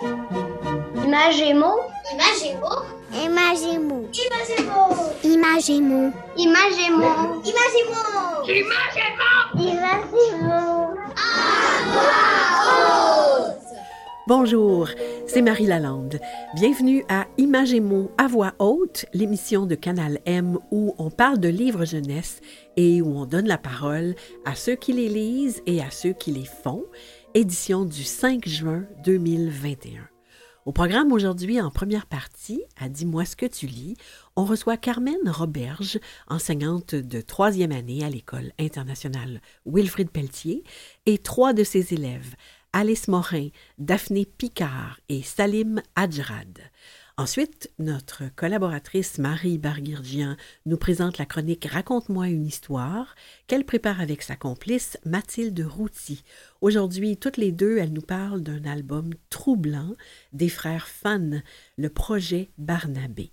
Imagémo. Imagémo. Imagémo. Imagémo. Imagémo. Imagémo. Imagémo. Imagémo. Bonjour, c'est Marie Lalande. Bienvenue à Imagémo à voix haute, l'émission de Canal M où on parle de livres jeunesse et où on donne la parole à ceux qui les lisent et à ceux qui les font. Édition du 5 juin 2021. Au programme aujourd'hui, en première partie, à Dis-moi ce que tu lis, on reçoit Carmen Roberge, enseignante de troisième année à l'École internationale Wilfrid Pelletier, et trois de ses élèves, Alice Morin, Daphné Picard et Salim Adjrad. Ensuite, notre collaboratrice Marie Barguirgian nous présente la chronique Raconte-moi une histoire qu'elle prépare avec sa complice Mathilde Routy. Aujourd'hui, toutes les deux, elles nous parlent d'un album troublant des frères Fan, le projet Barnabé.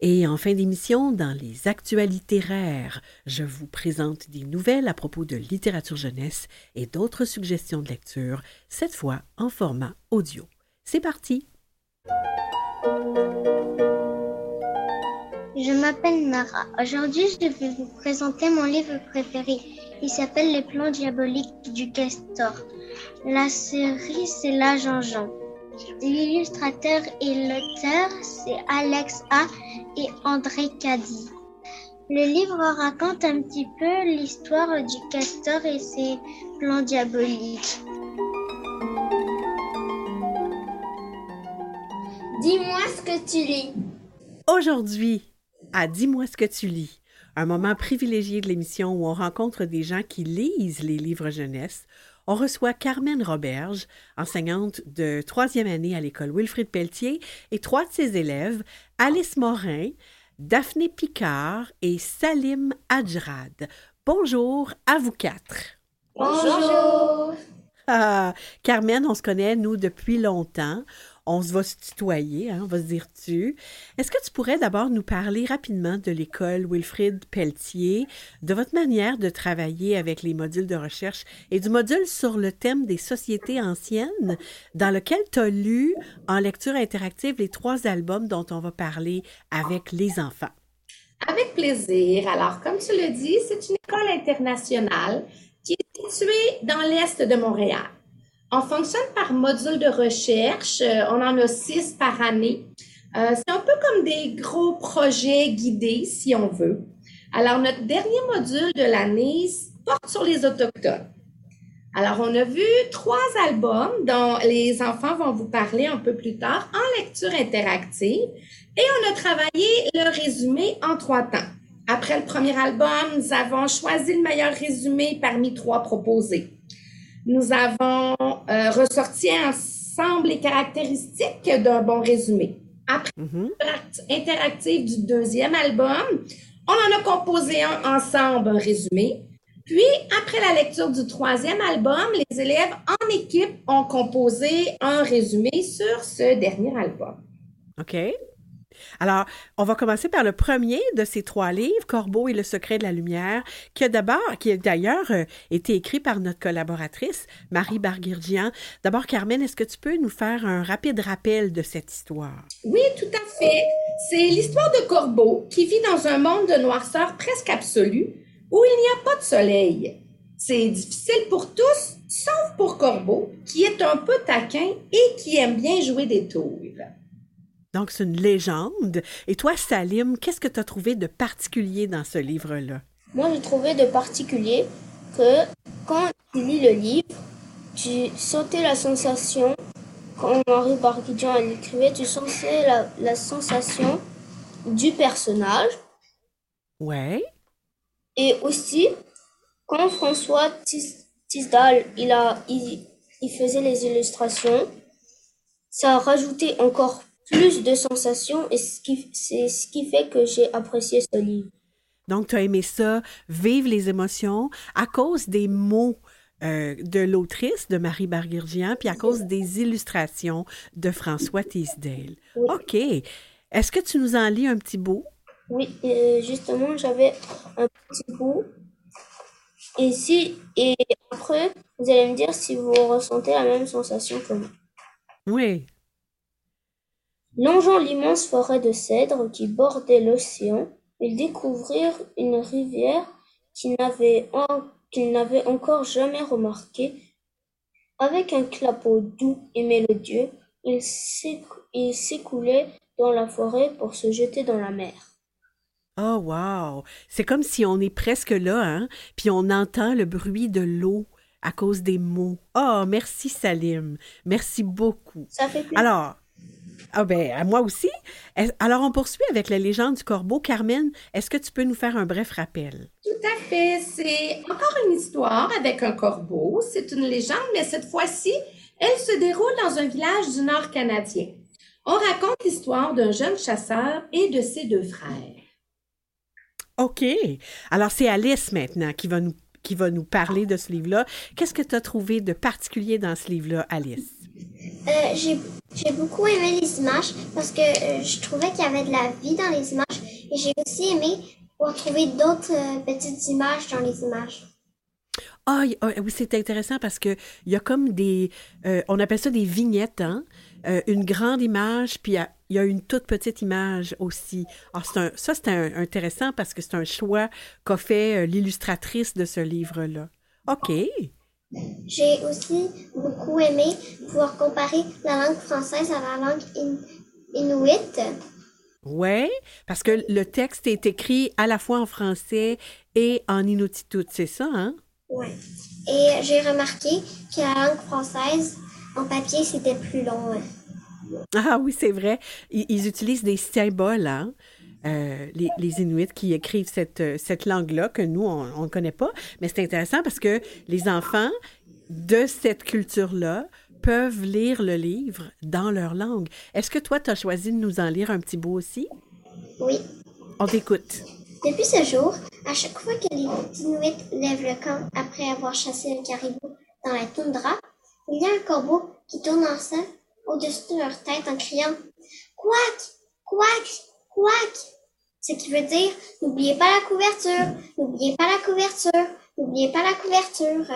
Et en fin d'émission, dans les actualités rares, je vous présente des nouvelles à propos de littérature jeunesse et d'autres suggestions de lecture, cette fois en format audio. C'est parti! Je m'appelle Nara. Aujourd'hui, je vais vous présenter mon livre préféré. Il s'appelle Les plans diaboliques du castor. La série, c'est La Jean-Jean. L'illustrateur et l'auteur, c'est Alex A. et André Caddy. Le livre raconte un petit peu l'histoire du castor et ses plans diaboliques. Dis-moi ce que tu lis. Aujourd'hui, à Dis-moi ce que tu lis, un moment privilégié de l'émission où on rencontre des gens qui lisent les livres jeunesse, on reçoit Carmen Roberge, enseignante de troisième année à l'école Wilfrid Pelletier, et trois de ses élèves, Alice Morin, Daphné Picard et Salim Adjrad. Bonjour à vous quatre. Bonjour. Ah, Carmen, on se connaît, nous, depuis longtemps. On se va se tutoyer, hein, on va se dire tu. Est-ce que tu pourrais d'abord nous parler rapidement de l'école Wilfrid Pelletier, de votre manière de travailler avec les modules de recherche et du module sur le thème des sociétés anciennes, dans lequel tu as lu en lecture interactive les trois albums dont on va parler avec les enfants? Avec plaisir. Alors, comme tu le dis, c'est une école internationale qui est située dans l'Est de Montréal. On fonctionne par module de recherche. Euh, on en a six par année. Euh, c'est un peu comme des gros projets guidés, si on veut. Alors, notre dernier module de l'année porte sur les Autochtones. Alors, on a vu trois albums dont les enfants vont vous parler un peu plus tard en lecture interactive et on a travaillé le résumé en trois temps. Après le premier album, nous avons choisi le meilleur résumé parmi trois proposés. Nous avons euh, ressorti ensemble les caractéristiques d'un bon résumé. Après Mhm. l'acte interactif du deuxième album, on en a composé un ensemble, un résumé. Puis, après la lecture du troisième album, les élèves en équipe ont composé un résumé sur ce dernier album. OK. Alors, on va commencer par le premier de ces trois livres, Corbeau et le secret de la lumière, qui a d'abord, qui a d'ailleurs euh, été écrit par notre collaboratrice, Marie Barguirgian. D'abord, Carmen, est-ce que tu peux nous faire un rapide rappel de cette histoire? Oui, tout à fait. C'est l'histoire de Corbeau qui vit dans un monde de noirceur presque absolue où il n'y a pas de soleil. C'est difficile pour tous, sauf pour Corbeau, qui est un peu taquin et qui aime bien jouer des tours. Donc, c'est une légende. Et toi, Salim, qu'est-ce que tu as trouvé de particulier dans ce livre-là? Moi, j'ai trouvé de particulier que quand tu lis le livre, tu sentais la sensation, quand Henri Barguidjan l'écrivait, tu sentais la, la sensation du personnage. Ouais. Et aussi, quand François Tis- Tisdale, il, a, il, il faisait les illustrations, ça a rajouté encore plus de sensations et c'est ce qui fait que j'ai apprécié ce livre. Donc, tu as aimé ça, vivre les émotions, à cause des mots euh, de l'autrice, de Marie Barguirgian, puis à cause des illustrations de François Teasdale. Oui. OK. Est-ce que tu nous en lis un petit bout? Oui, euh, justement, j'avais un petit bout. Et si, et après, vous allez me dire si vous ressentez la même sensation que moi. Oui. Longeant l'immense forêt de cèdres qui bordait l'océan, ils découvrirent une rivière qu'ils n'avaient encore jamais remarquée. Avec un clapot doux et mélodieux, ils s'écoulaient dans la forêt pour se jeter dans la mer. Oh, wow! C'est comme si on est presque là, hein? Puis on entend le bruit de l'eau à cause des mots. Oh, merci Salim. Merci beaucoup. Ça fait plaisir. Alors, ah ben, à moi aussi. Alors, on poursuit avec la légende du corbeau. Carmen, est-ce que tu peux nous faire un bref rappel? Tout à fait. C'est encore une histoire avec un corbeau. C'est une légende, mais cette fois-ci, elle se déroule dans un village du nord canadien. On raconte l'histoire d'un jeune chasseur et de ses deux frères. OK. Alors, c'est Alice maintenant qui va nous, qui va nous parler de ce livre-là. Qu'est-ce que tu as trouvé de particulier dans ce livre-là, Alice? Euh, j'ai beaucoup aimé les images parce que euh, je trouvais qu'il y avait de la vie dans les images et j'ai aussi aimé pouvoir trouver d'autres euh, petites images dans les images. Ah, oui, c'est intéressant parce que il y a comme des, on appelle ça des vignettes, hein? une grande image, puis il y a une toute petite image aussi. Alors, un, ça, c'est intéressant parce que c'est un choix qu'a fait l'illustratrice de ce livre-là. OK. J'ai aussi beaucoup aimé pouvoir comparer la langue française à la langue inuit. Oui, parce que le texte est écrit à la fois en français et en inuktitut, c'est ça, hein? Oui. Et j'ai remarqué que la langue française, en papier, c'était plus long. Ah oui, c'est vrai. Ils, utilisent des symboles, hein? Euh, les, les, Inuits qui écrivent cette, cette langue-là que nous, on ne connaît pas. Mais c'est intéressant parce que les enfants de cette culture-là peuvent lire le livre dans leur langue. Est-ce que toi, tu as choisi de nous en lire un petit bout aussi? Oui. On t'écoute. Depuis ce jour, à chaque fois que les Inuits lèvent le camp après avoir chassé un caribou dans la toundra, il y a un corbeau qui tourne en scène au-dessus de leur tête en criant Quack! Quack! Quack! Ce qui veut dire N'oubliez pas la couverture! N'oubliez pas la couverture! N'oubliez pas la couverture!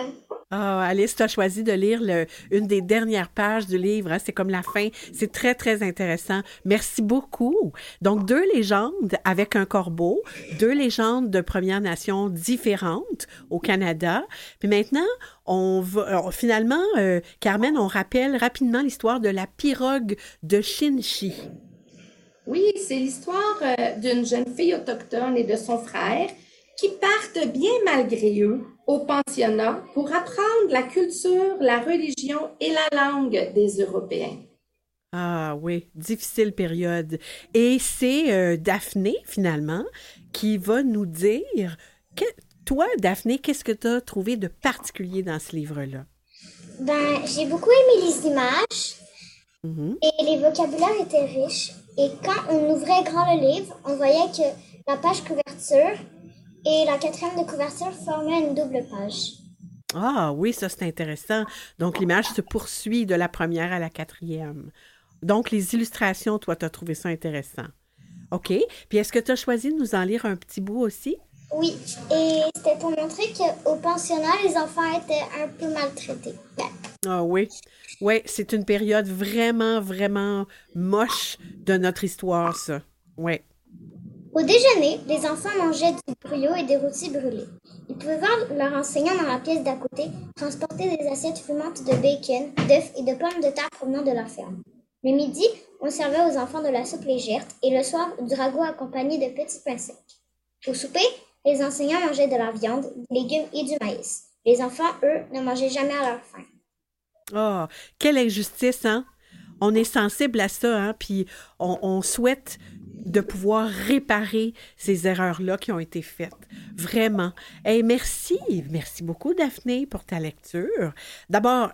Ah, Alice, tu as choisi de lire le, une des dernières pages du livre. Hein. C'est comme la fin. C'est très, très intéressant. Merci beaucoup. Donc, deux légendes avec un corbeau, deux légendes de Premières Nations différentes au Canada. Puis maintenant, on va, finalement, euh, Carmen, on rappelle rapidement l'histoire de la pirogue de Shinchi. Oui, c'est l'histoire euh, d'une jeune fille autochtone et de son frère qui partent bien malgré eux au pensionnat pour apprendre la culture, la religion et la langue des Européens. Ah oui, difficile période. Et c'est euh, Daphné, finalement, qui va nous dire, que, toi, Daphné, qu'est-ce que tu as trouvé de particulier dans ce livre-là? Ben, j'ai beaucoup aimé les images mm-hmm. et les vocabulaires étaient riches. Et quand on ouvrait grand le livre, on voyait que la page couverture et la quatrième de couverture formait une double page. Ah oui, ça c'est intéressant. Donc l'image se poursuit de la première à la quatrième. Donc les illustrations, toi, tu as trouvé ça intéressant. OK. Puis est-ce que tu as choisi de nous en lire un petit bout aussi? Oui, et c'était pour montrer qu'au pensionnat, les enfants étaient un peu maltraités. Ah oui. Oui, c'est une période vraiment, vraiment moche de notre histoire, ça. Oui. Au déjeuner, les enfants mangeaient du brouillot et des rôtis brûlés. Ils pouvaient voir leur enseignant dans la pièce d'à côté transporter des assiettes fumantes de bacon, d'œufs et de pommes de terre provenant de leur ferme. Le midi, on servait aux enfants de la soupe légère et le soir, du ragoût accompagné de petits pains secs. Au souper, les enseignants mangeaient de la viande, des légumes et du maïs. Les enfants, eux, ne mangeaient jamais à leur faim. Oh, quelle injustice, hein? On est sensible à ça, hein? Puis on souhaite de pouvoir réparer ces erreurs-là qui ont été faites. Vraiment. Et merci, merci beaucoup Daphné pour ta lecture. D'abord,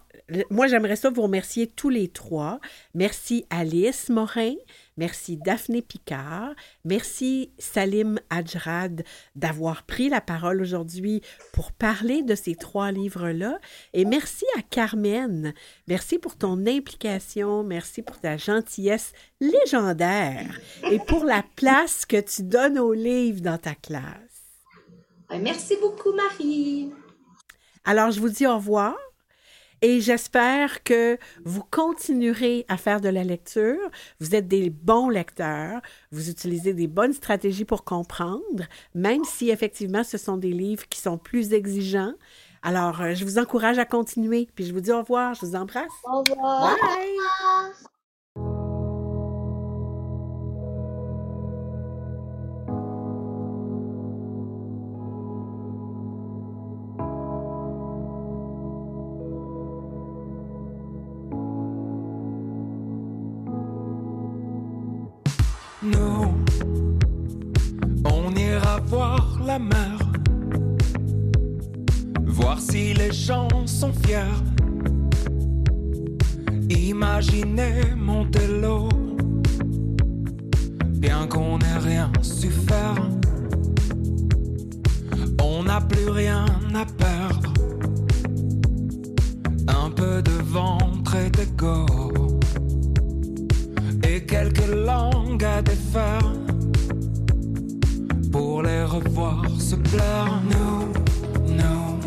moi j'aimerais ça vous remercier tous les trois. Merci Alice Morin, Merci Daphné Picard. Merci Salim Adjrad d'avoir pris la parole aujourd'hui pour parler de ces trois livres-là. Et merci à Carmen. Merci pour ton implication. Merci pour ta gentillesse légendaire et pour la place que tu donnes aux livres dans ta classe. Merci beaucoup, Marie. Alors, je vous dis au revoir Et j'espère que vous continuerez à faire de la lecture. Vous êtes des bons lecteurs. Vous utilisez des bonnes stratégies pour comprendre, même si effectivement ce sont des livres qui sont plus exigeants. Alors, euh, je vous encourage à continuer. Puis je vous dis au revoir. Je vous embrasse. Au revoir. Bye. Nous, on ira voir la mer, voir si les gens sont fiers. Imaginez Montello, bien qu'on n'ait rien su faire. On n'a plus rien à perdre, un peu de ventre et d'ego à défaire pour les revoir se plaire. Nous, nous,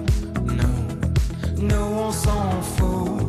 nous, nous on s'en fout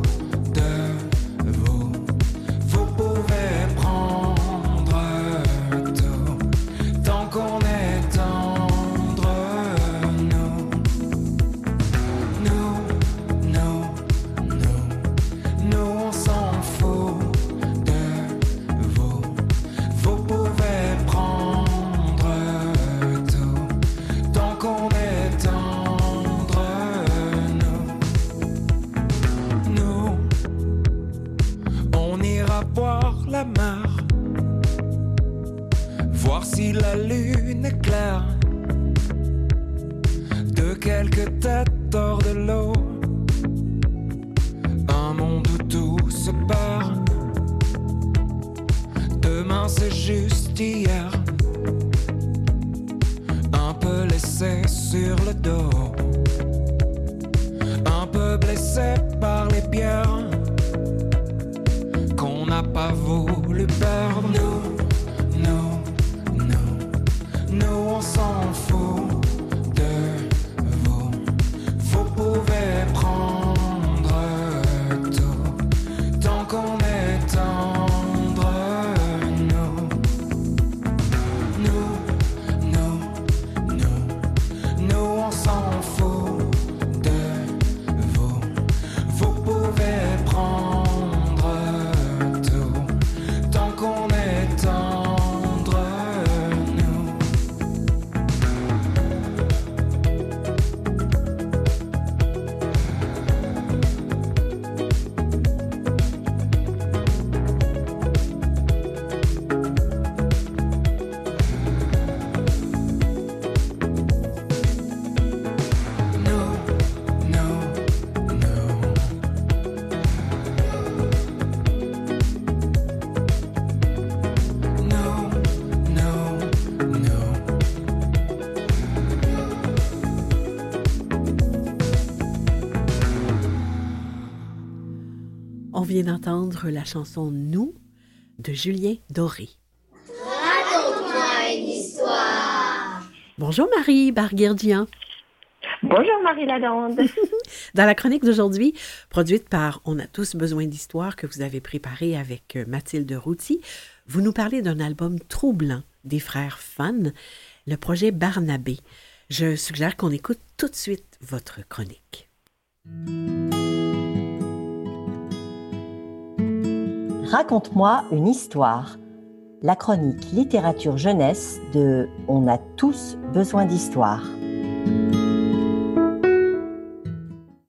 n'a pas voulu perdre. Nous, nous, nous, nous on s'en fout vient d'entendre la chanson Nous de Julien Doré. Raconte-moi une histoire. Bonjour Marie Barguerdian. Bonjour Marie Lalande. Dans la chronique d'aujourd'hui, produite par On a tous besoin d'histoire que vous avez préparée avec Mathilde Routy, vous nous parlez d'un album troublant des frères Fun, le projet Barnabé. Je suggère qu'on écoute tout de suite votre chronique. Raconte-moi une histoire. La chronique littérature jeunesse de On a tous besoin d'histoire.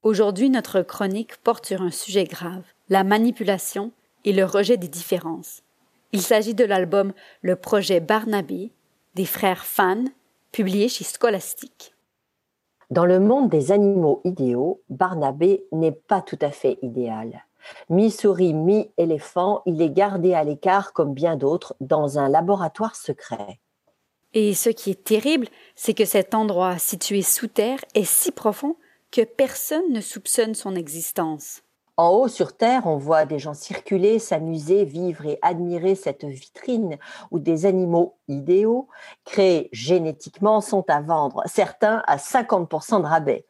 Aujourd'hui, notre chronique porte sur un sujet grave, la manipulation et le rejet des différences. Il s'agit de l'album Le projet Barnabé des frères Fan, publié chez Scholastique. Dans le monde des animaux idéaux, Barnabé n'est pas tout à fait idéal. Mi-souris, mi-éléphant, il est gardé à l'écart comme bien d'autres dans un laboratoire secret. Et ce qui est terrible, c'est que cet endroit situé sous terre est si profond que personne ne soupçonne son existence. En haut sur Terre, on voit des gens circuler, s'amuser, vivre et admirer cette vitrine où des animaux idéaux, créés génétiquement, sont à vendre, certains à 50% de rabais.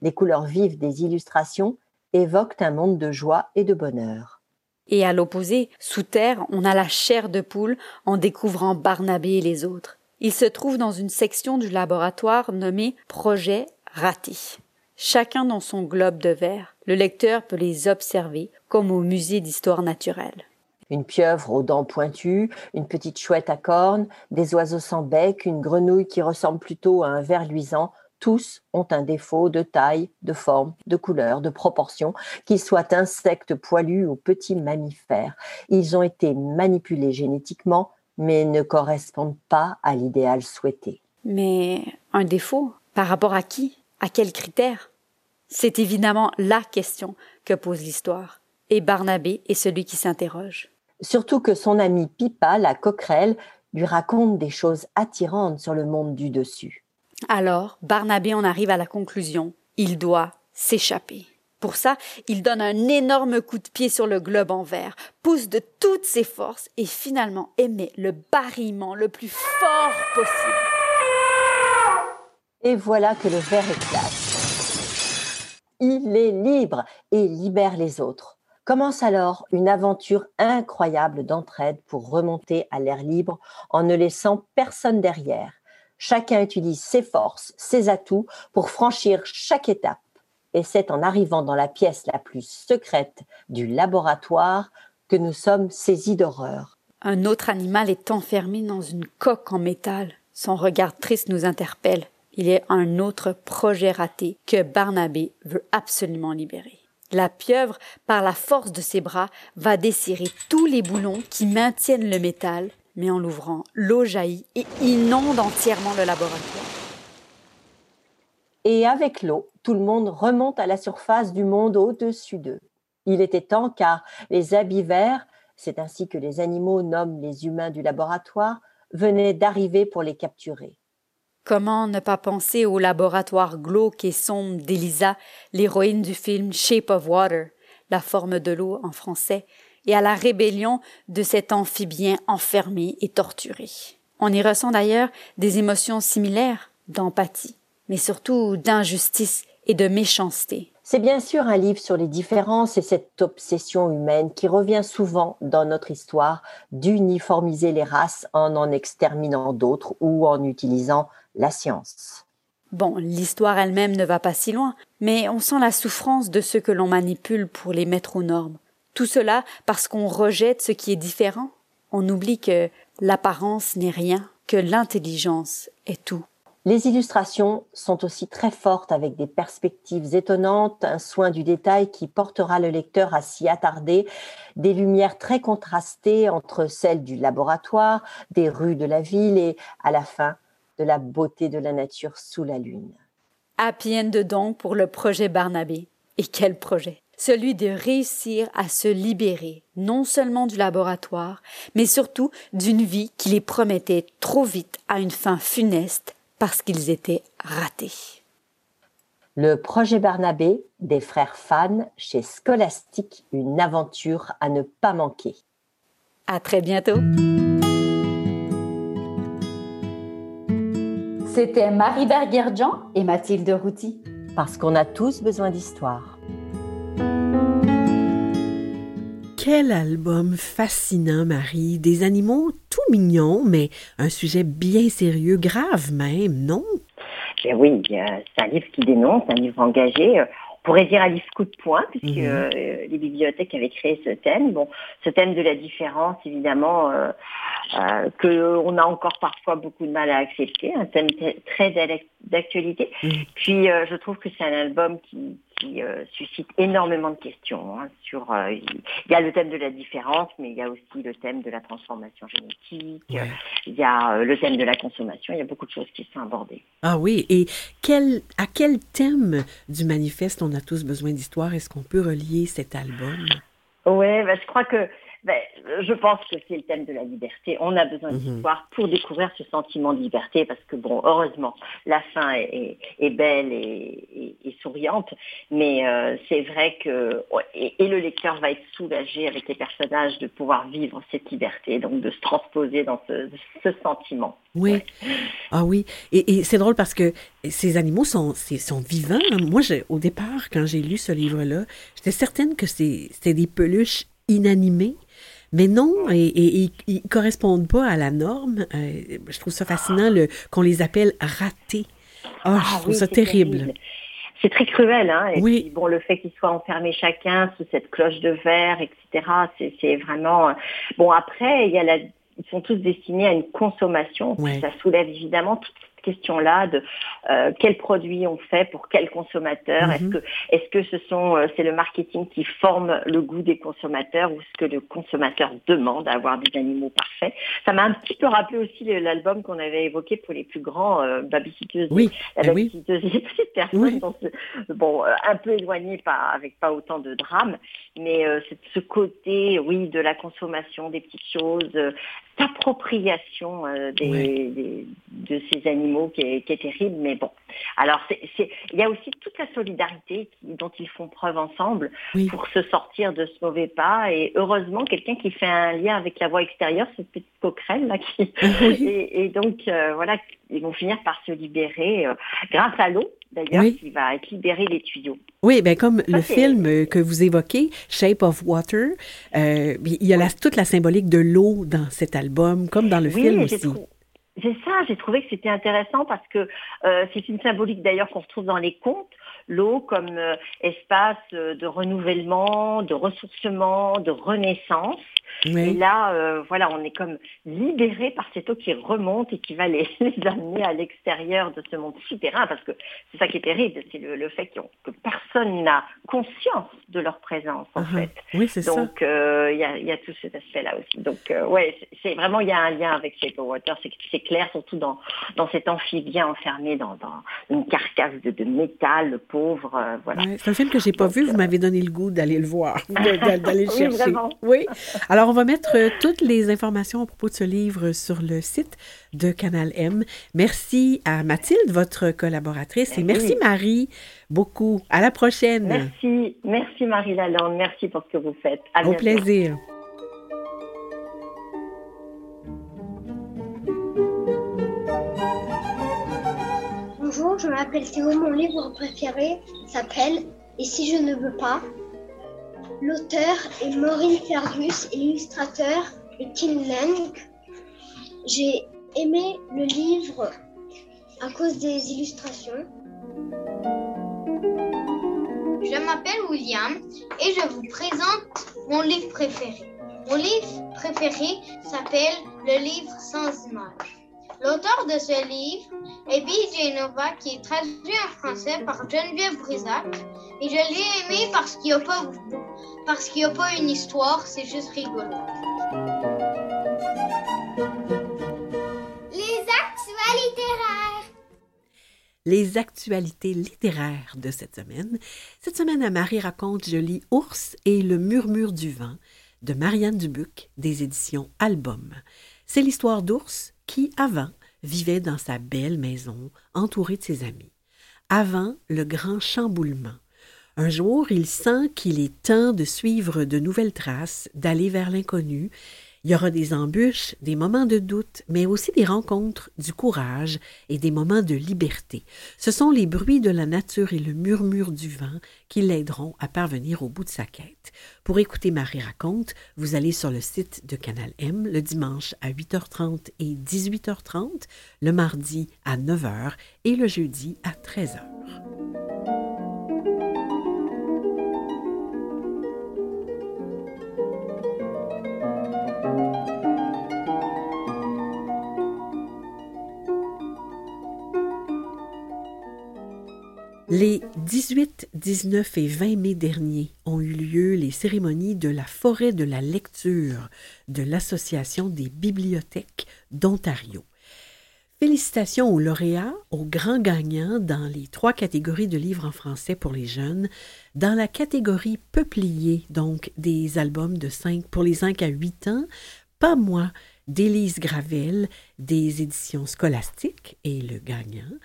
Les couleurs vives des illustrations évoquent un monde de joie et de bonheur. Et à l'opposé, sous terre, on a la chair de poule en découvrant Barnabé et les autres. Ils se trouvent dans une section du laboratoire nommée Projet Raté. Chacun dans son globe de verre, le lecteur peut les observer comme au musée d'histoire naturelle. Une pieuvre aux dents pointues, une petite chouette à cornes, des oiseaux sans bec, une grenouille qui ressemble plutôt à un ver luisant, tous ont un défaut de taille, de forme, de couleur, de proportion, qu'ils soient insectes poilus ou petits mammifères. Ils ont été manipulés génétiquement, mais ne correspondent pas à l'idéal souhaité. Mais un défaut Par rapport à qui? À quels critères? C'est évidemment la question que pose l'histoire. Et Barnabé est celui qui s'interroge. Surtout que son ami Pipa, la coquerelle, lui raconte des choses attirantes sur le monde du dessus. Alors, Barnabé en arrive à la conclusion. Il doit s'échapper. Pour ça, il donne un énorme coup de pied sur le globe en verre, pousse de toutes ses forces et finalement émet le barillement le plus fort possible. Et voilà que le verre éclate. Il est libre et libère les autres. Commence alors une aventure incroyable d'entraide pour remonter à l'air libre en ne laissant personne derrière. Chacun utilise ses forces, ses atouts pour franchir chaque étape. Et c'est en arrivant dans la pièce la plus secrète du laboratoire que nous sommes saisis d'horreur. Un autre animal est enfermé dans une coque en métal. Son regard triste nous interpelle. Il est un autre projet raté que Barnabé veut absolument libérer. La pieuvre, par la force de ses bras, va desserrer tous les boulons qui maintiennent le métal mais en l'ouvrant, l'eau jaillit et inonde entièrement le laboratoire. Et avec l'eau, tout le monde remonte à la surface du monde au-dessus d'eux. Il était temps car les habits verts, c'est ainsi que les animaux nomment les humains du laboratoire, venaient d'arriver pour les capturer. Comment ne pas penser au laboratoire glauque et sombre d'Elisa, l'héroïne du film Shape of Water, la forme de l'eau en français, et à la rébellion de cet amphibien enfermé et torturé. On y ressent d'ailleurs des émotions similaires d'empathie, mais surtout d'injustice et de méchanceté. C'est bien sûr un livre sur les différences et cette obsession humaine qui revient souvent dans notre histoire d'uniformiser les races en en exterminant d'autres ou en utilisant la science. Bon, l'histoire elle-même ne va pas si loin, mais on sent la souffrance de ceux que l'on manipule pour les mettre aux normes. Tout cela parce qu'on rejette ce qui est différent. On oublie que l'apparence n'est rien, que l'intelligence est tout. Les illustrations sont aussi très fortes avec des perspectives étonnantes, un soin du détail qui portera le lecteur à s'y attarder, des lumières très contrastées entre celles du laboratoire, des rues de la ville et, à la fin, de la beauté de la nature sous la lune. Happy end donc pour le projet Barnabé. Et quel projet celui de réussir à se libérer non seulement du laboratoire, mais surtout d'une vie qui les promettait trop vite à une fin funeste parce qu'ils étaient ratés. Le projet Barnabé des frères Fan chez Scholastique, une aventure à ne pas manquer. À très bientôt. C'était Marie Berger-Jean et Mathilde Routy. Parce qu'on a tous besoin d'histoire. Quel album fascinant, Marie. Des animaux tout mignons, mais un sujet bien sérieux, grave même, non? Ben oui, c'est un livre qui dénonce, un livre engagé. On pourrait dire un livre coup de poing, puisque Mhm. euh, les bibliothèques avaient créé ce thème. Bon, ce thème de la différence, évidemment, euh, euh, que on a encore parfois beaucoup de mal à accepter, un thème très d'actualité. Mhm. Puis, euh, je trouve que c'est un album qui, qui euh, suscite énormément de questions. hein, sur, euh, il y a le thème de la différence, mais il y a aussi le thème de la transformation génétique. Ouais. Il y a euh, le thème de la consommation. Il y a beaucoup de choses qui sont abordées. Ah oui, et quel, à quel thème du manifeste On a tous besoin d'histoire? Est-ce qu'on peut relier cet album? Ouais, bah, je crois que Ben, je pense que c'est le thème de la liberté. On a besoin Mhm. d'histoire pour découvrir ce sentiment de liberté, parce que bon, heureusement, la fin est, est- est belle et, et- et souriante, mais euh, c'est vrai que et, et le lecteur va être soulagé avec les personnages de pouvoir vivre cette liberté, donc de se transposer dans ce, ce sentiment. Oui. Ah oui. Et, c'est drôle parce que ces animaux sont, sont vivants. Moi, au départ, quand j'ai lu ce livre-là, j'étais certaine que c'était des peluches inanimées. Mais non, et, ils correspondent pas à la norme. Euh, je trouve ça fascinant le, qu'on les appelle ratés. Ah, je Ah trouve oui, ça terrible. C'est très cruel, hein. Et Oui. puis, bon, le fait qu'ils soient enfermés chacun sous cette cloche de verre, etc. C'est, c'est vraiment. euh, Bon, après, il y a la. Ils sont tous destinés à une consommation. Ouais. Ça soulève évidemment toute cette question-là de euh, quels produits on fait pour quel consommateur? Mhm. Est-ce que, est-ce que ce sont, euh, c'est le marketing qui forme le goût des consommateurs ou est-ce que le consommateur demande à avoir des animaux parfaits? Ça m'a un petit peu rappelé aussi l'album qu'on avait évoqué pour les plus grands euh, Oui, la eh oui. babysitteuse des petites personnes Oui. sont ce- bon euh, un peu éloignées pas avec pas autant de drame mais euh, ce côté oui de la consommation des petites choses d'appropriation euh, des, des- de ces animaux qui est, qui est terrible mais bon alors c'est c'est- il y a aussi toute la solidarité qui- dont ils font preuve ensemble Oui. pour se sortir de ce mauvais pas et heureusement quelqu'un qui fait un lien avec la voie extérieure cette petite coquerelle là qui Oui. et, et donc, euh, voilà, ils vont finir par se libérer euh, grâce à l'eau, d'ailleurs, Oui. qui va être libérée des tuyaux. Oui, ben comme le film euh, que vous évoquez, Shape of Water, euh, il y a la- toute la symbolique de l'eau dans cet album, comme dans le film aussi. trou- C'est ça, j'ai trouvé que c'était intéressant parce que euh, c'est une symbolique d'ailleurs qu'on retrouve dans les contes. L'eau comme euh, espace de renouvellement, de ressourcement, de renaissance. Et là, euh, voilà, on est comme libéré par cette eau qui remonte et qui va les, les amener à l'extérieur de ce monde souterrain, parce que c'est ça qui est terrible, c'est le, le fait que personne n'a conscience de leur présence, en Uh-huh. fait. Oui, c'est ça. Donc, euh, il y, a, il y a tout cet aspect-là aussi. Donc, euh, ouais, c'est- vraiment, il y a un lien avec Shape of Water, c'est clair, surtout dans, dans cet amphibien enfermé dans, dans une carcasse de, de métal pauvre, voilà. Ouais, c'est un film que j'ai pas vu, vous m'avez donné le goût d'aller le voir, d'aller le Oui, chercher. vraiment. Oui. Alors, on va mettre euh, toutes les informations à propos de ce livre sur le site de Canal M. Merci à Mathilde, votre collaboratrice, et merci Marie beaucoup. À la prochaine. Merci, merci Marie Lalande, merci pour ce que vous faites. À Au bientôt. plaisir. Bonjour, je m'appelle Théo. Mon livre préféré s'appelle Et si je ne veux pas? L'auteur est Maureen Fergus et l'illustrateur est Kim Lang. J'ai aimé le livre à cause des illustrations. Je m'appelle William et je vous présente mon livre préféré. Mon livre préféré s'appelle Le livre sans images. L'auteur de ce livre est B.J. Nova qui est traduit en français par Geneviève Brisac et je l'ai aimé parce qu'il n'y a pas parce qu'il n'y a pas une histoire, c'est juste rigolo. Les actualités littéraires. les actualités littéraires de cette semaine. Cette semaine, à Marie raconte, je lis Ours et le murmure du vent de Marianne Dubuc des éditions Album. C'est l'histoire d'Ours qui, avant, vivait dans sa belle maison entouré de ses amis. Avant le grand chamboulement. Un jour, il sent qu'il est temps de suivre de nouvelles traces, d'aller vers l'inconnu. Il y aura des embûches, des moments de doute, mais aussi des rencontres, du courage et des moments de liberté. Ce sont les bruits de la nature et le murmure du vent qui l'aideront à parvenir au bout de sa quête. Pour écouter Marie raconte, vous allez sur le site de Canal M le dimanche à 8h30 et 18h30, le mardi à 9h et le jeudi à 13h. Les 18, 19 et 20 mai derniers ont eu lieu les cérémonies de la forêt de la lecture de l'Association des bibliothèques d'Ontario. Félicitations aux lauréats, aux grands gagnants dans les trois catégories de livres en français pour les jeunes. Dans la catégorie peuplier, donc des albums de 5 pour les 5 à 8 ans, Pas moi d'Élise Gravel des éditions scolastiques et le gagnant.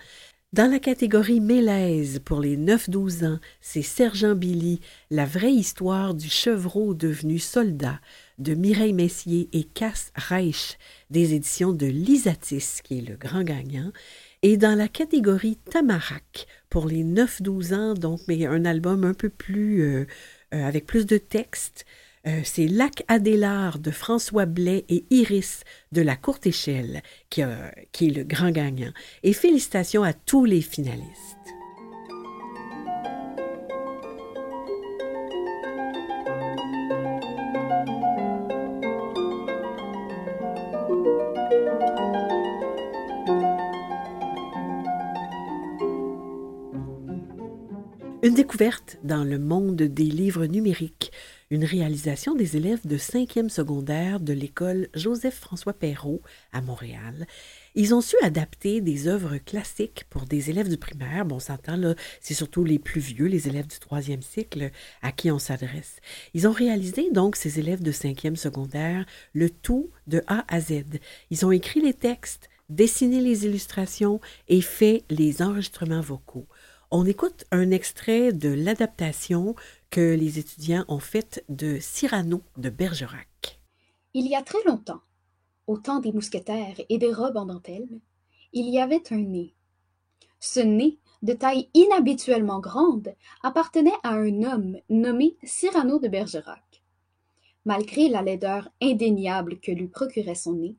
Dans la catégorie Mélèze pour les 9-12 ans, c'est Sergent Billy, la vraie histoire du chevreau devenu soldat de Mireille Messier et Cass Reich des éditions de Lisatis, qui est le grand gagnant. Et dans la catégorie Tamarac pour les 9-12 ans, donc mais un album un peu plus euh, euh, avec plus de texte, euh, c'est Lac Adélard de François Blais et Iris de la Courte Échelle qui, est le grand gagnant. Et félicitations à tous les finalistes. Une découverte dans le monde des livres numériques, une réalisation des élèves de 5e secondaire de l'école Joseph-François Perrault à Montréal. Ils ont su adapter des œuvres classiques pour des élèves du primaire. Bon, on s'entend là, c'est surtout les plus vieux, les élèves du troisième cycle à qui on s'adresse. Ils ont réalisé donc, ces élèves de 5e secondaire, le tout de A à Z. Ils ont écrit les textes, dessiné les illustrations et fait les enregistrements vocaux. On écoute un extrait de l'adaptation que les étudiants ont faite de Cyrano de Bergerac. Il y a très longtemps, au temps des mousquetaires et des robes en dentelle, il y avait un nez. Ce nez, de taille inhabituellement grande, appartenait à un homme nommé Cyrano de Bergerac. Malgré la laideur indéniable que lui procurait son nez,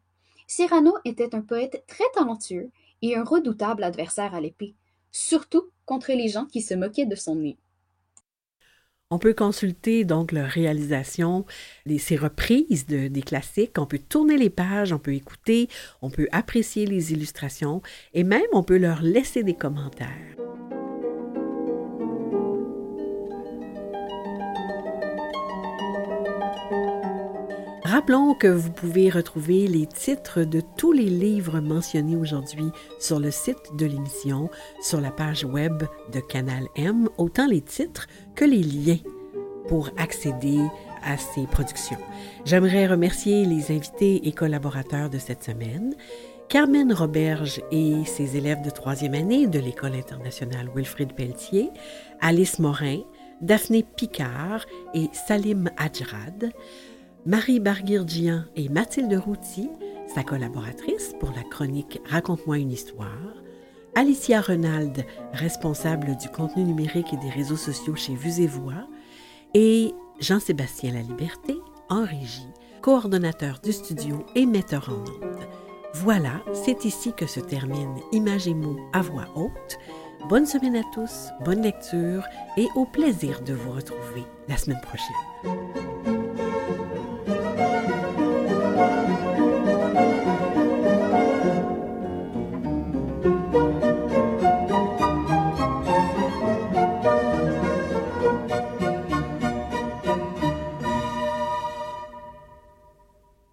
Cyrano était un poète très talentueux et un redoutable adversaire à l'épée, surtout contre les gens qui se moquaient de son nez. On peut consulter donc leur réalisation, les, ces reprises de- des classiques. On peut tourner les pages, on peut écouter, on peut apprécier les illustrations et même on peut leur laisser des commentaires. Rappelons que vous pouvez retrouver les titres de tous les livres mentionnés aujourd'hui sur le site de l'émission, sur la page web de Canal M, autant les titres que les liens pour accéder à ces productions. J'aimerais remercier les invités et collaborateurs de cette semaine. Carmen Roberge et ses élèves de troisième année de l'École internationale Wilfrid Pelletier, Alice Morin, Daphné Picard et Salim Adjrad, Marie Barguirgian et Mathilde Routy, sa collaboratrice pour la chronique Raconte-moi une histoire, Alicia Renald, responsable du contenu numérique et des réseaux sociaux chez Vues et Voix, et Jean-Sébastien Laliberté, en régie, coordonnateur du studio et metteur en ondes. Voilà, c'est ici que se termine Images et mots à voix haute. Bonne semaine à tous, bonne lecture et au plaisir de vous retrouver la semaine prochaine.